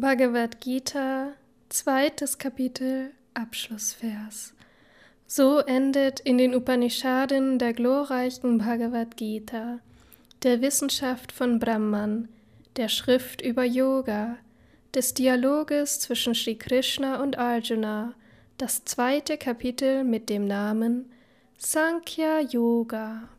Bhagavad Gita, zweites Kapitel, Abschlussvers. So endet in den Upanishaden der glorreichen Bhagavad Gita, der Wissenschaft von Brahman, der Schrift über Yoga, des Dialoges zwischen Sri Krishna und Arjuna, das zweite Kapitel mit dem Namen Sankhya Yoga.